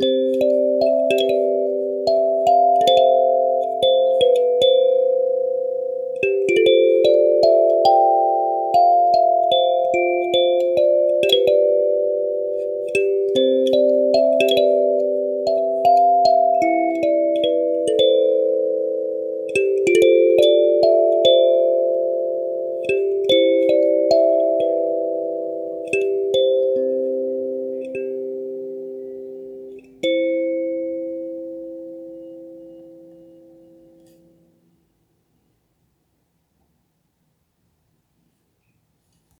Música